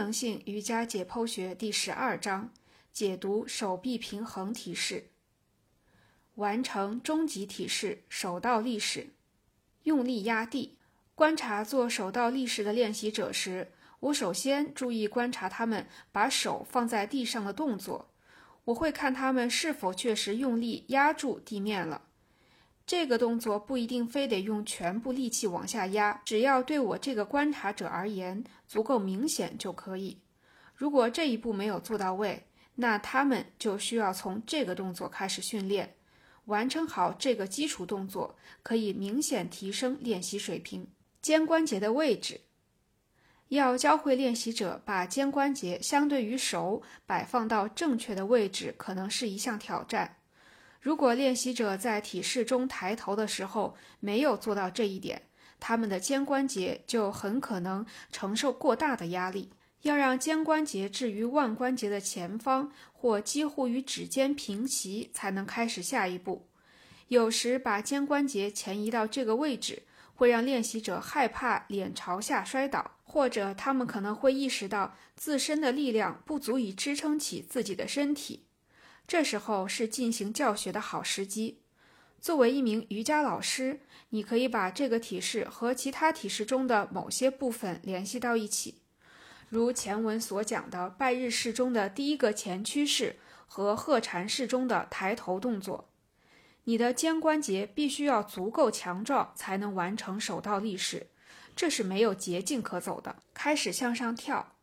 能性瑜伽解剖学第十二章解读手臂平衡体式。完成终极体式手倒立式，用力压地。观察做手倒立式的练习者时，我首先注意观察他们把手放在地上的动作。我会看他们是否确实用力压住地面了。这个动作不一定非得用全部力气往下压，只要对我这个观察者而言足够明显就可以。如果这一步没有做到位，那他们就需要从这个动作开始训练。完成好这个基础动作，可以明显提升练习水平。肩关节的位置，要教会练习者把肩关节相对于手摆放到正确的位置，可能是一项挑战。如果练习者在体式中抬头的时候没有做到这一点，他们的肩关节就很可能承受过大的压力。要让肩关节置于腕关节的前方或几乎与指尖平齐，才能开始下一步。有时把肩关节前移到这个位置，会让练习者害怕脸朝下摔倒，或者他们可能会意识到自身的力量不足以支撑起自己的身体。这时候是进行教学的好时机。作为一名瑜伽老师，你可以把这个体式和其他体式中的某些部分联系到一起，如前文所讲的拜日式中的第一个前屈式和鹤禅式中的抬头动作。你的肩关节必须要足够强壮，才能完成手倒立式，这是没有捷径可走的。开始向上跳，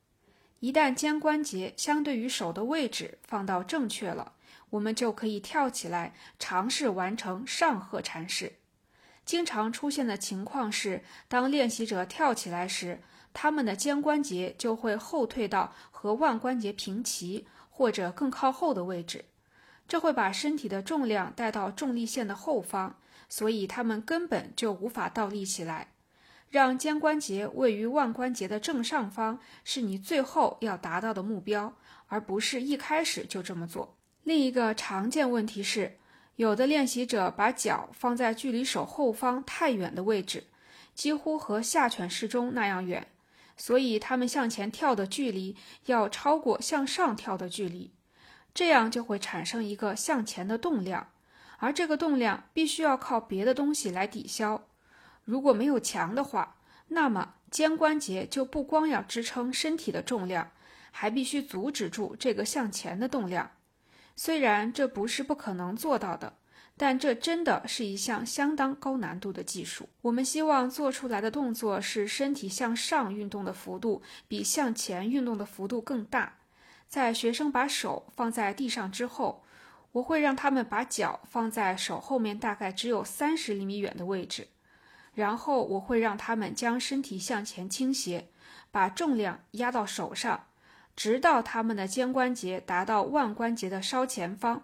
一旦肩关节相对于手的位置放到正确了。我们就可以跳起来，尝试完成上鹤禅式。经常出现的情况是，当练习者跳起来时，他们的肩关节就会后退到和腕关节平齐或者更靠后的位置，这会把身体的重量带到重力线的后方，所以他们根本就无法倒立起来。让肩关节位于腕关节的正上方，是你最后要达到的目标，而不是一开始就这么做。另一个常见问题是，有的练习者把脚放在距离手后方太远的位置，几乎和下犬式中那样远，所以他们向前跳的距离要超过向上跳的距离，这样就会产生一个向前的动量，而这个动量必须要靠别的东西来抵消。如果没有墙的话，那么肩关节就不光要支撑身体的重量，还必须阻止住这个向前的动量。虽然这不是不可能做到的，但这真的是一项相当高难度的技术。我们希望做出来的动作是身体向上运动的幅度比向前运动的幅度更大。在学生把手放在地上之后，我会让他们把脚放在手后面大概只有三十厘米远的位置，然后我会让他们将身体向前倾斜，把重量压到手上。直到他们的肩关节达到腕关节的稍前方，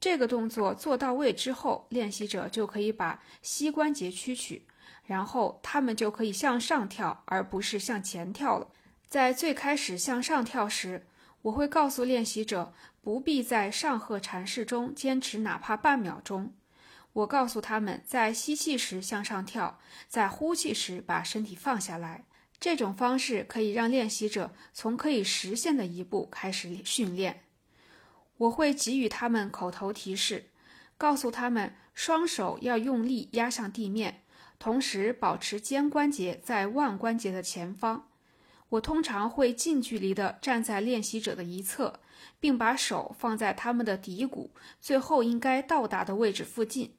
这个动作做到位之后，练习者就可以把膝关节屈曲，然后他们就可以向上跳，而不是向前跳了。在最开始向上跳时，我会告诉练习者不必在上鹤禅式中坚持哪怕半秒钟。我告诉他们在吸气时向上跳，在呼气时把身体放下来。这种方式可以让练习者从可以实现的一步开始训练。我会给予他们口头提示，告诉他们双手要用力压向地面，同时保持肩关节在腕关节的前方。我通常会近距离地站在练习者的一侧，并把手放在他们的骶骨最后应该到达的位置附近。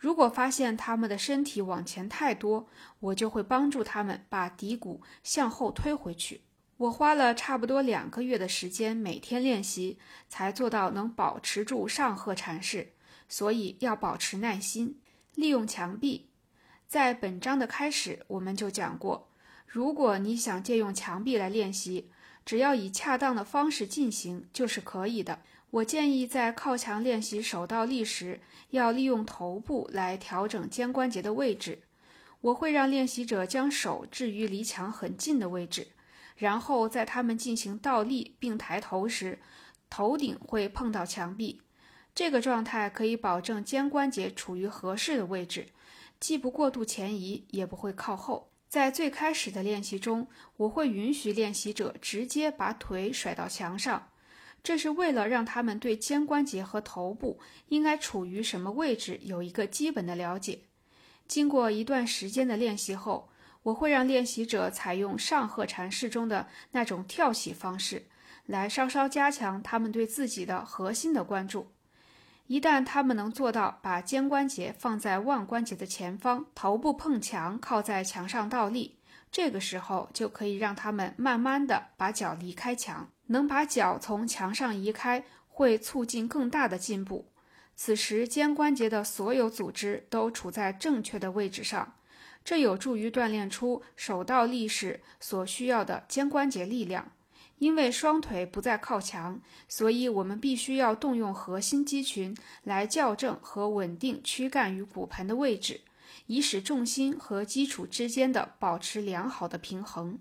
如果发现他们的身体往前太多，我就会帮助他们把骶骨向后推回去。我花了差不多两个月的时间，每天练习，才做到能保持住上颌禅式。所以要保持耐心。利用墙壁，在本章的开始我们就讲过，如果你想借用墙壁来练习，只要以恰当的方式进行就是可以的。我建议在靠墙练习手倒立时，要利用头部来调整肩关节的位置。我会让练习者将手置于离墙很近的位置，然后在他们进行倒立并抬头时，头顶会碰到墙壁。这个状态可以保证肩关节处于合适的位置，既不过度前移，也不会靠后。在最开始的练习中，我会允许练习者直接把腿甩到墙上，这是为了让他们对肩关节和头部应该处于什么位置有一个基本的了解。经过一段时间的练习后，我会让练习者采用上鹤禅式中的那种跳起方式，来稍稍加强他们对自己的核心的关注。一旦他们能做到把肩关节放在腕关节的前方，头部碰墙，靠在墙上倒立，这个时候就可以让他们慢慢的把脚离开墙。能把脚从墙上移开，会促进更大的进步。此时肩关节的所有组织都处在正确的位置上，这有助于锻炼出手到立式所需要的肩关节力量。因为双腿不再靠墙，所以我们必须要动用核心肌群来校正和稳定躯干与骨盆的位置，以使重心和基础之间的保持良好的平衡。